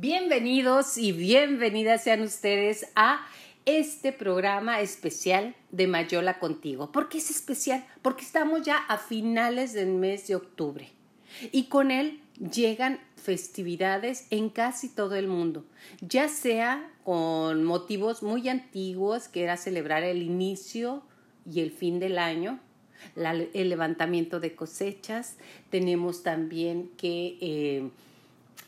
Bienvenidos y bienvenidas sean ustedes a este programa especial de Mayola contigo. ¿Por qué es especial? Porque estamos ya a finales del mes de octubre y con él llegan festividades en casi todo el mundo, ya sea con motivos muy antiguos, que era celebrar el inicio y el fin del año, el levantamiento de cosechas, tenemos también que eh,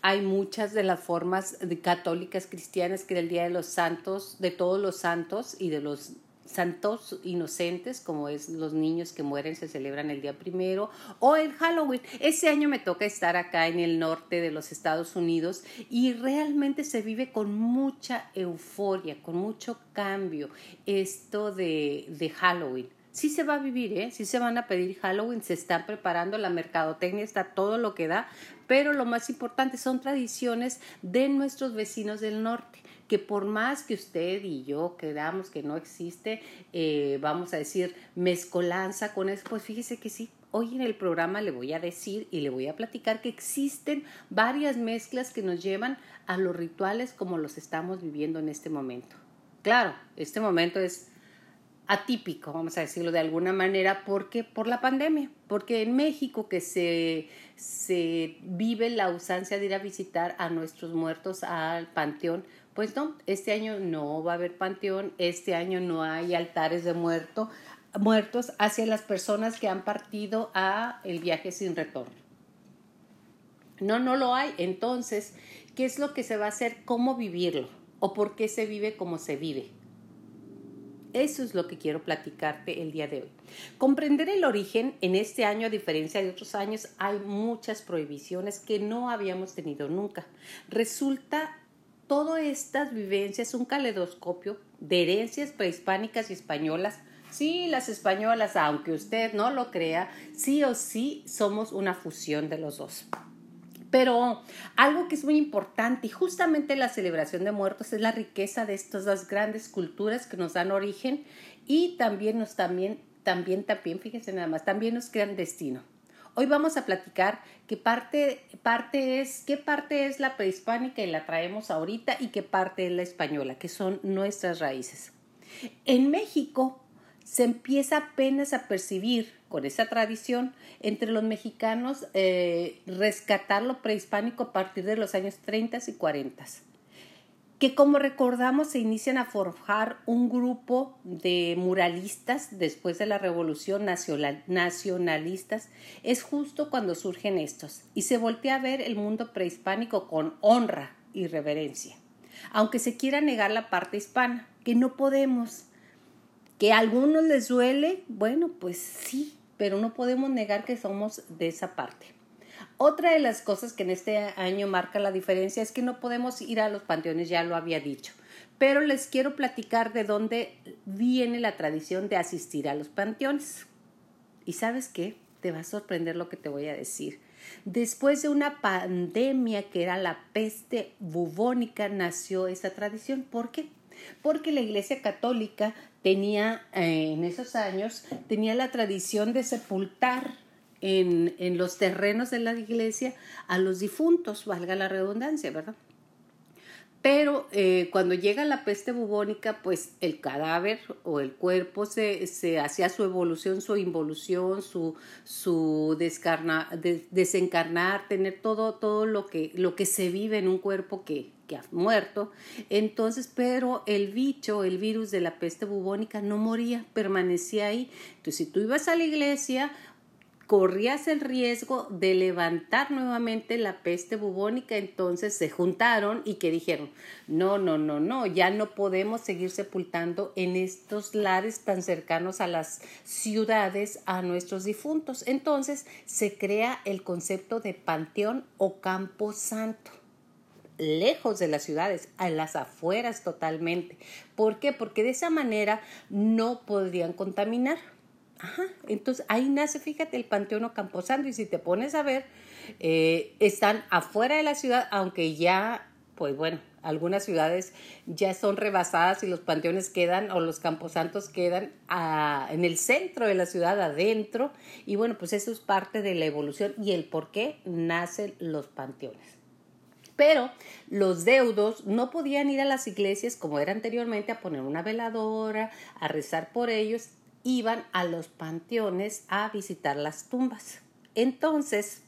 hay muchas de las formas católicas cristianas que era el Día de los Santos, de todos los santos y de los santos inocentes, como es los niños que mueren, se celebran el día primero, o el Halloween. Ese año me toca estar acá en el norte de los Estados Unidos y realmente se vive con mucha euforia, con mucho cambio esto de, de Halloween sí se va a vivir, ¿eh? sí se van a pedir Halloween, se están preparando, la mercadotecnia está todo lo que da, pero lo más importante son tradiciones de nuestros vecinos del norte que por más que usted y yo queramos que no existe, eh, vamos a decir, mezcolanza con eso, pues fíjese que sí, hoy en el programa le voy a decir y le voy a platicar que existen varias mezclas que nos llevan a los rituales como los estamos viviendo en este momento. Claro, este momento es atípico, vamos a decirlo de alguna manera, porque por la pandemia, porque en México que se, se vive la ausencia de ir a visitar a nuestros muertos al panteón, pues no, este año no va a haber panteón, este año no hay altares de muerto, muertos hacia las personas que han partido a el viaje sin retorno. No, no lo hay. Entonces, ¿qué es lo que se va a hacer? ¿Cómo vivirlo? ¿O por qué se vive como se vive? Eso es lo que quiero platicarte el día de hoy. Comprender el origen en este año, a diferencia de otros años, hay muchas prohibiciones que no habíamos tenido nunca. Resulta todas estas vivencias un caleidoscopio de herencias prehispánicas y españolas. Sí, las españolas, aunque usted no lo crea, sí o sí somos una fusión de los dos. Pero algo que es muy importante y justamente la celebración de muertos es la riqueza de estas dos grandes culturas que nos dan origen y también nos también también también fíjense nada más, también nos crean destino. Hoy vamos a platicar qué parte, parte es, qué parte es la prehispánica y la traemos ahorita y qué parte es la española, que son nuestras raíces. En México se empieza apenas a percibir con esa tradición entre los mexicanos eh, rescatar lo prehispánico a partir de los años 30 y 40 que como recordamos se inician a forjar un grupo de muralistas después de la revolución nacional, nacionalistas, es justo cuando surgen estos y se voltea a ver el mundo prehispánico con honra y reverencia, aunque se quiera negar la parte hispana, que no podemos, que a algunos les duele, bueno, pues sí, pero no podemos negar que somos de esa parte. Otra de las cosas que en este año marca la diferencia es que no podemos ir a los panteones, ya lo había dicho, pero les quiero platicar de dónde viene la tradición de asistir a los panteones. ¿Y sabes qué? Te va a sorprender lo que te voy a decir. Después de una pandemia que era la peste bubónica, nació esa tradición. ¿Por qué? Porque la Iglesia Católica tenía eh, en esos años tenía la tradición de sepultar en, en los terrenos de la iglesia a los difuntos, valga la redundancia, ¿verdad? Pero eh, cuando llega la peste bubónica, pues el cadáver o el cuerpo se, se hacía su evolución, su involución, su, su descarna, desencarnar, tener todo, todo lo, que, lo que se vive en un cuerpo que, muerto. Entonces, pero el bicho, el virus de la peste bubónica no moría, permanecía ahí. Entonces, si tú ibas a la iglesia, corrías el riesgo de levantar nuevamente la peste bubónica, entonces se juntaron y que dijeron, no, no, no, no, ya no podemos seguir sepultando en estos lares tan cercanos a las ciudades a nuestros difuntos. Entonces se crea el concepto de panteón o campo santo lejos de las ciudades, a las afueras totalmente. ¿Por qué? Porque de esa manera no podrían contaminar. Ajá, entonces ahí nace, fíjate, el Panteón o Camposanto y si te pones a ver, eh, están afuera de la ciudad, aunque ya, pues bueno, algunas ciudades ya son rebasadas y los panteones quedan o los camposantos quedan en el centro de la ciudad, adentro. Y bueno, pues eso es parte de la evolución y el por qué nacen los panteones. Pero los deudos no podían ir a las iglesias como era anteriormente a poner una veladora, a rezar por ellos, iban a los panteones a visitar las tumbas. Entonces,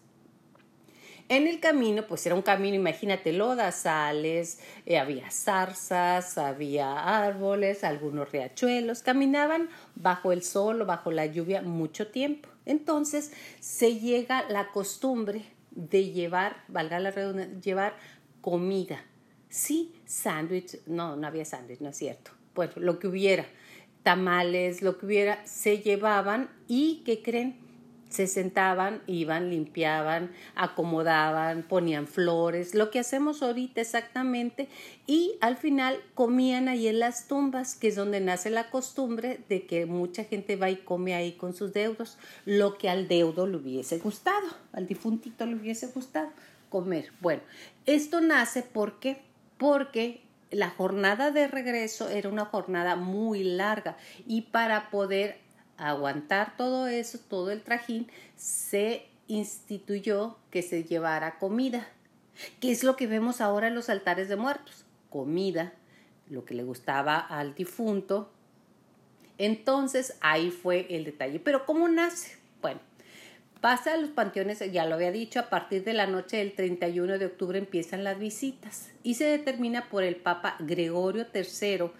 en el camino, pues era un camino, imagínate, lodazales, eh, había zarzas, había árboles, algunos riachuelos, caminaban bajo el sol o bajo la lluvia mucho tiempo. Entonces se llega la costumbre de llevar, valga la redundancia, llevar comida. Sí, sándwich, no, no había sándwich, no es cierto. Bueno, lo que hubiera, tamales, lo que hubiera, se llevaban y, ¿qué creen? Se sentaban, iban, limpiaban, acomodaban, ponían flores, lo que hacemos ahorita exactamente, y al final comían ahí en las tumbas, que es donde nace la costumbre de que mucha gente va y come ahí con sus deudos, lo que al deudo le hubiese gustado, al difuntito le hubiese gustado comer. Bueno, esto nace porque, porque la jornada de regreso era una jornada muy larga y para poder aguantar todo eso, todo el trajín, se instituyó que se llevara comida. ¿Qué es lo que vemos ahora en los altares de muertos? Comida, lo que le gustaba al difunto. Entonces ahí fue el detalle. Pero ¿cómo nace? Bueno, pasa a los panteones, ya lo había dicho, a partir de la noche del 31 de octubre empiezan las visitas y se determina por el Papa Gregorio III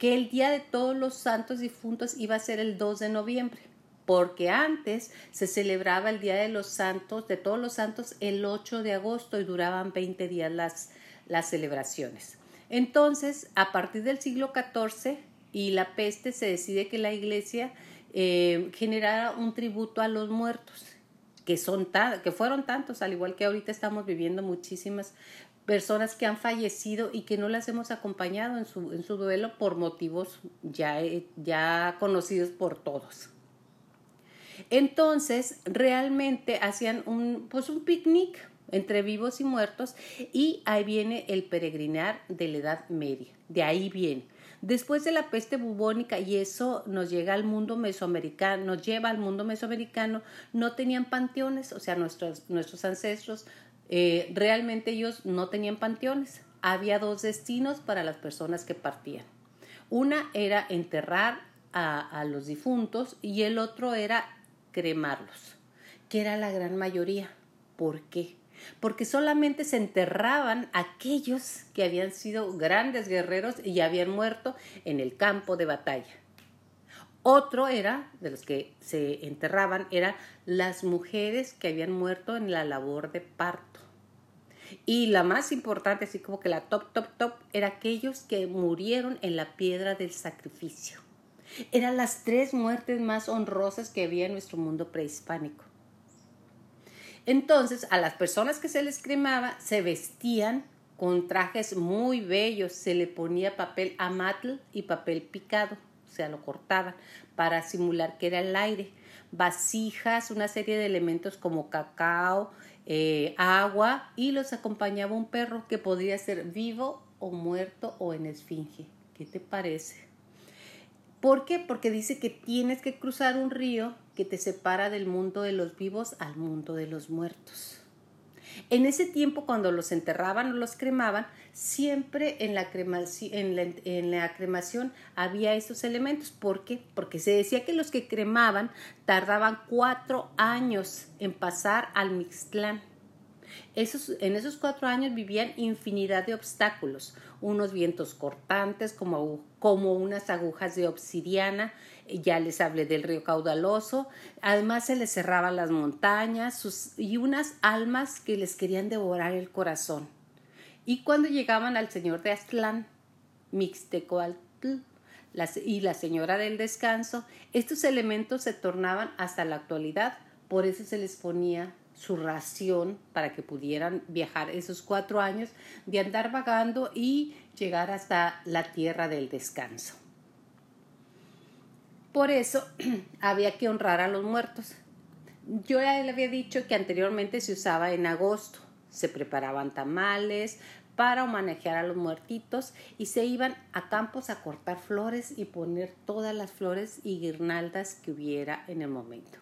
que el Día de Todos los Santos Difuntos iba a ser el 2 de noviembre, porque antes se celebraba el Día de los Santos, de todos los santos, el 8 de agosto y duraban 20 días las, las celebraciones. Entonces, a partir del siglo XIV y la peste, se decide que la iglesia eh, generara un tributo a los muertos, que, son que fueron tantos, al igual que ahorita estamos viviendo muchísimas personas que han fallecido y que no las hemos acompañado en su, en su duelo por motivos ya, eh, ya conocidos por todos. Entonces, realmente hacían un, pues un picnic entre vivos y muertos y ahí viene el peregrinar de la Edad Media, de ahí viene. Después de la peste bubónica y eso nos llega al mundo mesoamericano, nos lleva al mundo mesoamericano, no tenían panteones, o sea, nuestros, nuestros ancestros eh, realmente ellos no tenían panteones. Había dos destinos para las personas que partían. Una era enterrar a, los difuntos y el otro era cremarlos, que era la gran mayoría. ¿Por qué? Porque solamente se enterraban aquellos que habían sido grandes guerreros y habían muerto en el campo de batalla. Otro era, de los que se enterraban, eran las mujeres que habían muerto en la labor de parto. Y la más importante, así como que la top, top, top, era aquellos que murieron en la piedra del sacrificio. Eran las tres muertes más honrosas que había en nuestro mundo prehispánico. Entonces, a las personas que se les cremaba, se vestían con trajes muy bellos, se le ponía papel amatl y papel picado, o sea, lo cortaban para simular que era el aire, vasijas, una serie de elementos como cacao, eh, agua y los acompañaba un perro que podría ser vivo o muerto o en esfinge. ¿Qué te parece? ¿Por qué? Porque dice que tienes que cruzar un río que te separa del mundo de los vivos al mundo de los muertos. En ese tiempo, cuando los enterraban o los cremaban, siempre en la, cremación había esos elementos. ¿Por qué? Porque se decía que los que cremaban tardaban cuatro años en pasar al Mixtlán. Esos, en esos cuatro años vivían infinidad de obstáculos, unos vientos cortantes como, como unas agujas de obsidiana, ya les hablé del río caudaloso, además se les cerraban las montañas y unas almas que les querían devorar el corazón. Y cuando llegaban al señor de Aztlán, Mixtecoatl, y la señora del descanso, estos elementos se tornaban hasta la actualidad, por eso se les ponía su ración para que pudieran viajar esos cuatro años de andar vagando y llegar hasta la tierra del descanso. Por eso había que honrar a los muertos. Yo ya le había dicho que anteriormente se usaba en agosto. Se preparaban tamales para manejar a los muertitos y se iban a campos a cortar flores y poner todas las flores y guirnaldas que hubiera en el momento.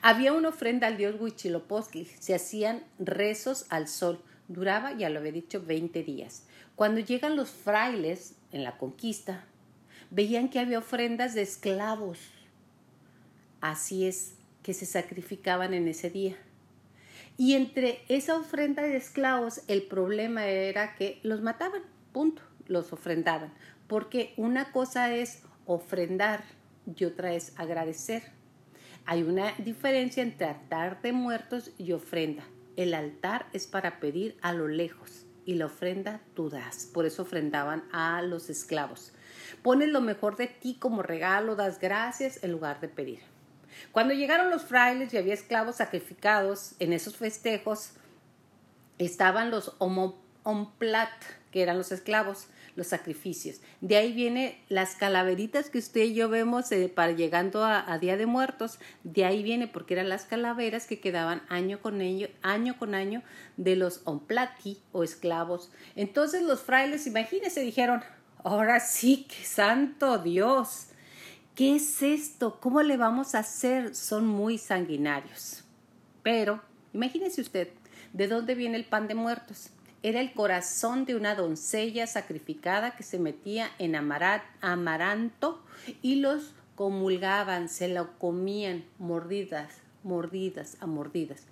Había una ofrenda al dios Huitzilopochtli, se hacían rezos al sol, duraba, ya lo había dicho, 20 días. Cuando llegan los frailes en la conquista, veían que había ofrendas de esclavos. Así es que se sacrificaban en ese día. Y entre esa ofrenda de esclavos, el problema era que los mataban, punto, los ofrendaban. Porque una cosa es ofrendar y otra es agradecer. Hay una diferencia entre altar de muertos y ofrenda. El altar es para pedir a lo lejos y la ofrenda tú das. Por eso ofrendaban a los esclavos. Pones lo mejor de ti como regalo, das gracias en lugar de pedir. Cuando llegaron los frailes y había esclavos sacrificados en esos festejos, estaban los omplat, que eran los esclavos, los sacrificios. De ahí viene las calaveritas que usted y yo vemos eh, para llegando a, Día de Muertos. De ahí viene porque eran las calaveras que quedaban año con año, año con año de los omplati o esclavos. Entonces los frailes, imagínense, dijeron, ahora sí que santo Dios. ¿Qué es esto? ¿Cómo le vamos a hacer? Son muy sanguinarios. Pero, imagínese usted, ¿de dónde viene el pan de muertos? era el corazón de una doncella sacrificada que se metía en amaranto y los comulgaban, se lo comían mordidas, mordidas a mordidas.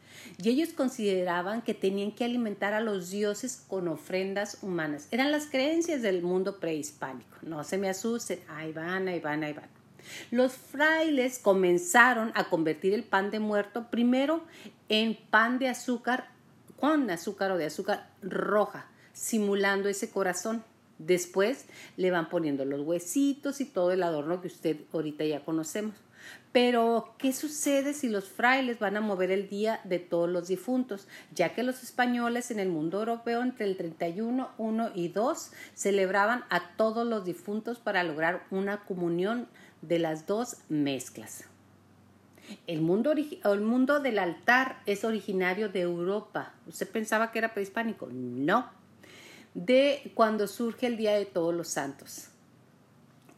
Y ellos consideraban que tenían que alimentar a los dioses con ofrendas humanas. Eran las creencias del mundo prehispánico. No se me asusten, ahí van, ahí van, ahí van. Los frailes comenzaron a convertir el pan de muerto primero en pan de azúcar con azúcar o de azúcar roja, simulando ese corazón. Después le van poniendo los huesitos y todo el adorno que usted ahorita ya conocemos. Pero, ¿qué sucede si los frailes van a mover el día de todos los difuntos? Ya que los españoles en el mundo europeo entre el 31, 1 y 2 celebraban a todos los difuntos para lograr una comunión de las dos mezclas. El mundo, el mundo del altar es originario de Europa. ¿Usted pensaba que era prehispánico? No. De cuando surge el Día de Todos los Santos.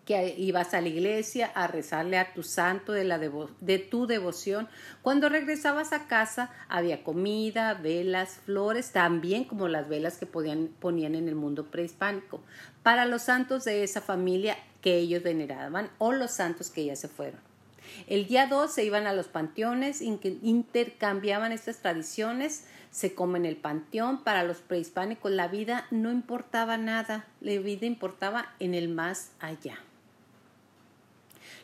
Que ibas a la iglesia a rezarle a tu santo de, la de tu devoción. Cuando regresabas a casa había comida, velas, flores, también como las velas que podían, ponían en el mundo prehispánico, para los santos de esa familia que ellos veneraban o los santos que ya se fueron. El día 2 se iban a los panteones, intercambiaban estas tradiciones, se come en el panteón. Para los prehispánicos la vida no importaba nada, la vida importaba en el más allá.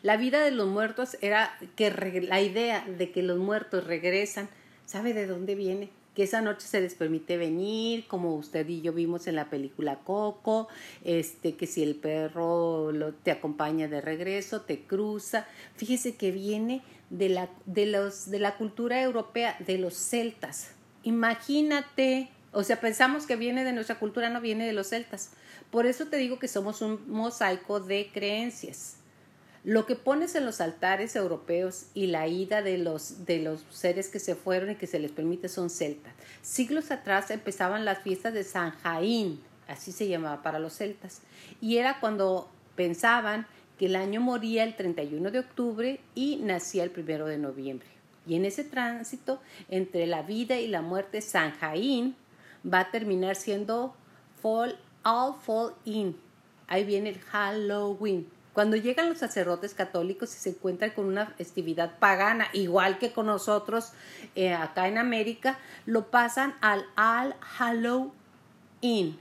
La vida de los muertos era que la idea de que los muertos regresan, ¿sabe de dónde viene? Que esa noche se les permite venir, como usted y yo vimos en la película Coco, este, que si el perro lo, te acompaña de regreso, te cruza. Fíjese que viene de la, de, los, de la cultura europea, de los celtas. Imagínate, o sea, pensamos que viene de nuestra cultura, no viene de los celtas. Por eso te digo que somos un mosaico de creencias. Lo que pones en los altares europeos y la ida de los, de los seres que se fueron y que se les permite son celtas. Siglos atrás empezaban las fiestas de San Jaín, así se llamaba para los celtas, y era cuando pensaban que el año moría el 31 de octubre y nacía el 1 de noviembre. Y en ese tránsito entre la vida y la muerte, San Jaín va a terminar siendo Fall, All Fall In. Ahí viene el Halloween. Cuando llegan los sacerdotes católicos y se encuentran con una festividad pagana, igual que con nosotros eh, acá en América, lo pasan al All Halloween,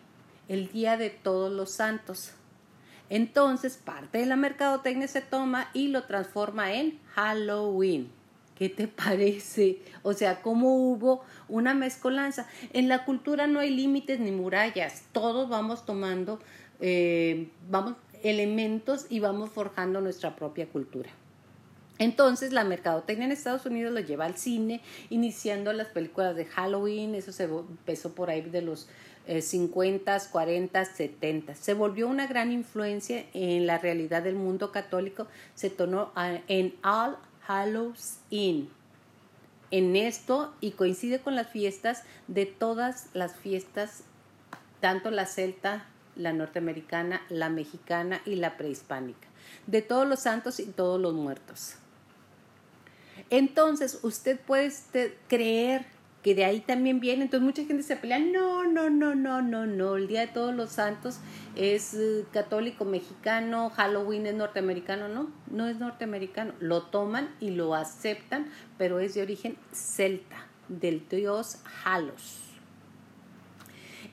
el Día de Todos los Santos. Entonces, parte de la mercadotecnia se toma y lo transforma en Halloween. ¿Qué te parece? O sea, ¿cómo hubo una mezcolanza? En la cultura no hay límites ni murallas, todos vamos tomando, eh, vamos elementos y vamos forjando nuestra propia cultura. Entonces la mercadotecnia en Estados Unidos lo lleva al cine, iniciando las películas de Halloween, eso se empezó por ahí de los 50, 40, 70. Se volvió una gran influencia en la realidad del mundo católico, se tornó en All Hallows Inn. En esto y coincide con las fiestas de todas las fiestas, tanto la celta la norteamericana, la mexicana y la prehispánica, de todos los santos y todos los muertos. Entonces, usted puede este, creer que de ahí también viene. Entonces mucha gente se pelea, no, no, no, no, no, no, el Día de Todos los Santos es eh, católico mexicano, Halloween es norteamericano, no, no es norteamericano, lo toman y lo aceptan, pero es de origen celta, del dios Halos.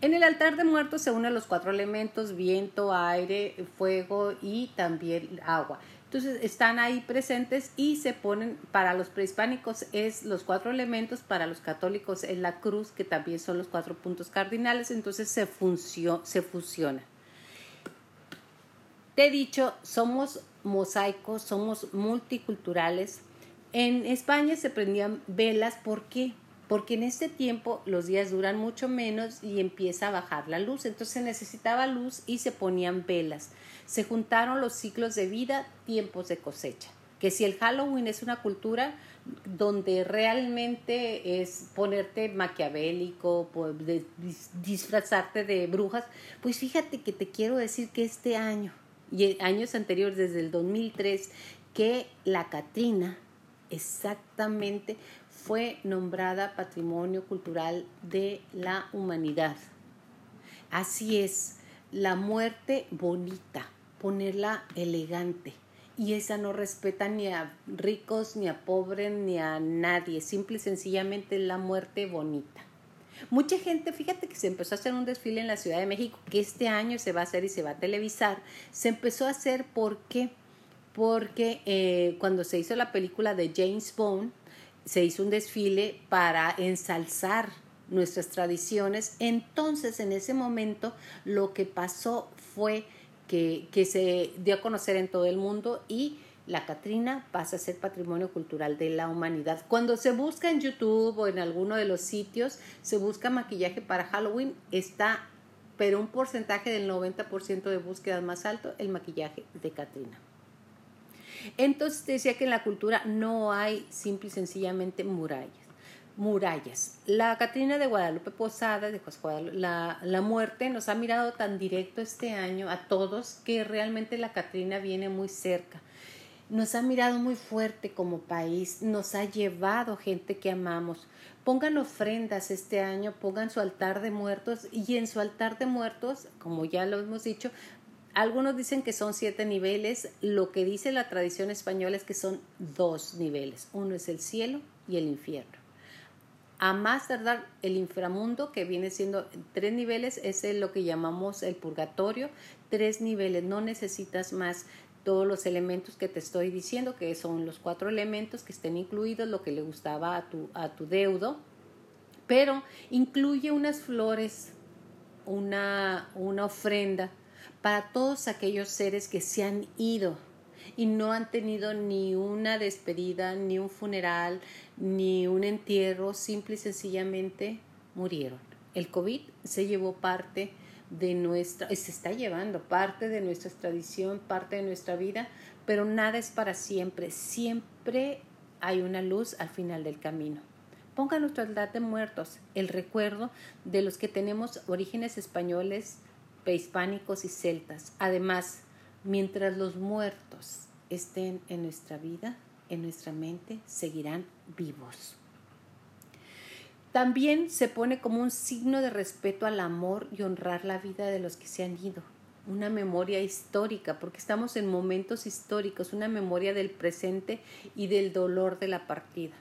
En el altar de muertos se unen los cuatro elementos, viento, aire, fuego y también agua. Entonces están ahí presentes y se ponen, para los prehispánicos es los cuatro elementos, para los católicos es la cruz, que también son los cuatro puntos cardinales, entonces se, se fusiona. Te he dicho, somos mosaicos, somos multiculturales. En España se prendían velas, ¿por qué? Porque en este tiempo los días duran mucho menos y empieza a bajar la luz, entonces se necesitaba luz y se ponían velas se juntaron los ciclos de vida, tiempos de cosecha. Que si el Halloween es una cultura donde realmente es ponerte maquiavélico, disfrazarte de brujas, pues fíjate que te quiero decir que este año y años anteriores, desde el 2003, que la Catrina exactamente fue nombrada Patrimonio Cultural de la Humanidad. Así es, la muerte bonita, ponerla elegante. Y esa no respeta ni a ricos, ni a pobres, ni a nadie. Simple y sencillamente la muerte bonita. Mucha gente, fíjate que se empezó a hacer un desfile en la Ciudad de México, que este año se va a hacer y se va a televisar. Se empezó a hacer porque, porque eh, cuando se hizo la película de James Bond, se hizo un desfile para ensalzar nuestras tradiciones. Entonces, en ese momento, lo que pasó fue que, se dio a conocer en todo el mundo y la Catrina pasa a ser patrimonio cultural de la humanidad. Cuando se busca en YouTube o en alguno de los sitios, se busca maquillaje para Halloween, está, pero un porcentaje del 90% de búsquedas más alto, el maquillaje de Catrina. Entonces decía que en la cultura no hay simple y sencillamente murallas murallas. La Catrina de Guadalupe Posada, de la, la, muerte, nos ha mirado tan directo este año a todos que realmente la Catrina viene muy cerca. Nos ha mirado muy fuerte como país, nos ha llevado gente que amamos. Pongan ofrendas este año, pongan su altar de muertos y en su altar de muertos, como ya lo hemos dicho, algunos dicen que son siete niveles, lo que dice la tradición española es que son dos niveles, uno es el cielo y el infierno. A más tardar el inframundo, que viene siendo tres niveles, es lo que llamamos el purgatorio. Tres niveles, no necesitas más todos los elementos que te estoy diciendo, que son los cuatro elementos que estén incluidos, lo que le gustaba a tu, a tu deudo, pero incluye unas flores, una, una ofrenda para todos aquellos seres que se han ido y no han tenido ni una despedida, ni un funeral, ni un entierro, simple y sencillamente murieron. El COVID se llevó parte de nuestra, se está llevando parte de nuestra tradición, parte de nuestra vida, pero nada es para siempre. Siempre hay una luz al final del camino. Ponga nuestra edad de muertos, el recuerdo de los que tenemos orígenes españoles, prehispánicos y celtas. Además, mientras los muertos estén en nuestra vida, en nuestra mente, seguirán vivos. También se pone como un signo de respeto al amor y honrar la vida de los que se han ido. Una memoria histórica, porque estamos en momentos históricos, una memoria del presente y del dolor de la partida.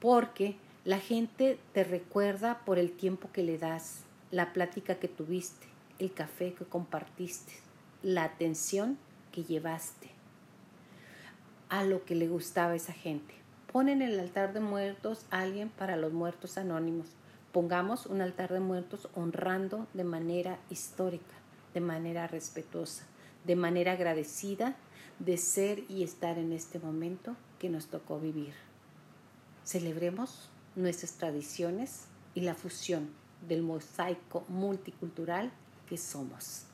Porque la gente te recuerda por el tiempo que le das, la plática que tuviste, el café que compartiste, la atención que llevaste a lo que le gustaba a esa gente. Ponen en el altar de muertos a alguien para los muertos anónimos. Pongamos un altar de muertos honrando de manera histórica, de manera respetuosa, de manera agradecida de ser y estar en este momento que nos tocó vivir. Celebremos nuestras tradiciones y la fusión del mosaico multicultural somos.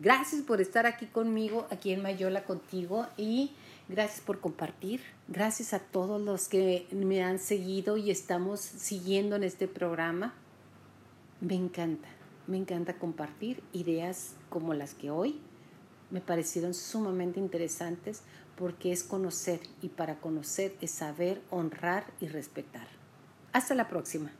Gracias por estar aquí conmigo, aquí en Mayola contigo y gracias por compartir. Gracias a todos los que me han seguido y estamos siguiendo en este programa. Me encanta, me encanta compartir ideas como las que hoy me parecieron sumamente interesantes porque es conocer y para conocer es saber, honrar y respetar. Hasta la próxima.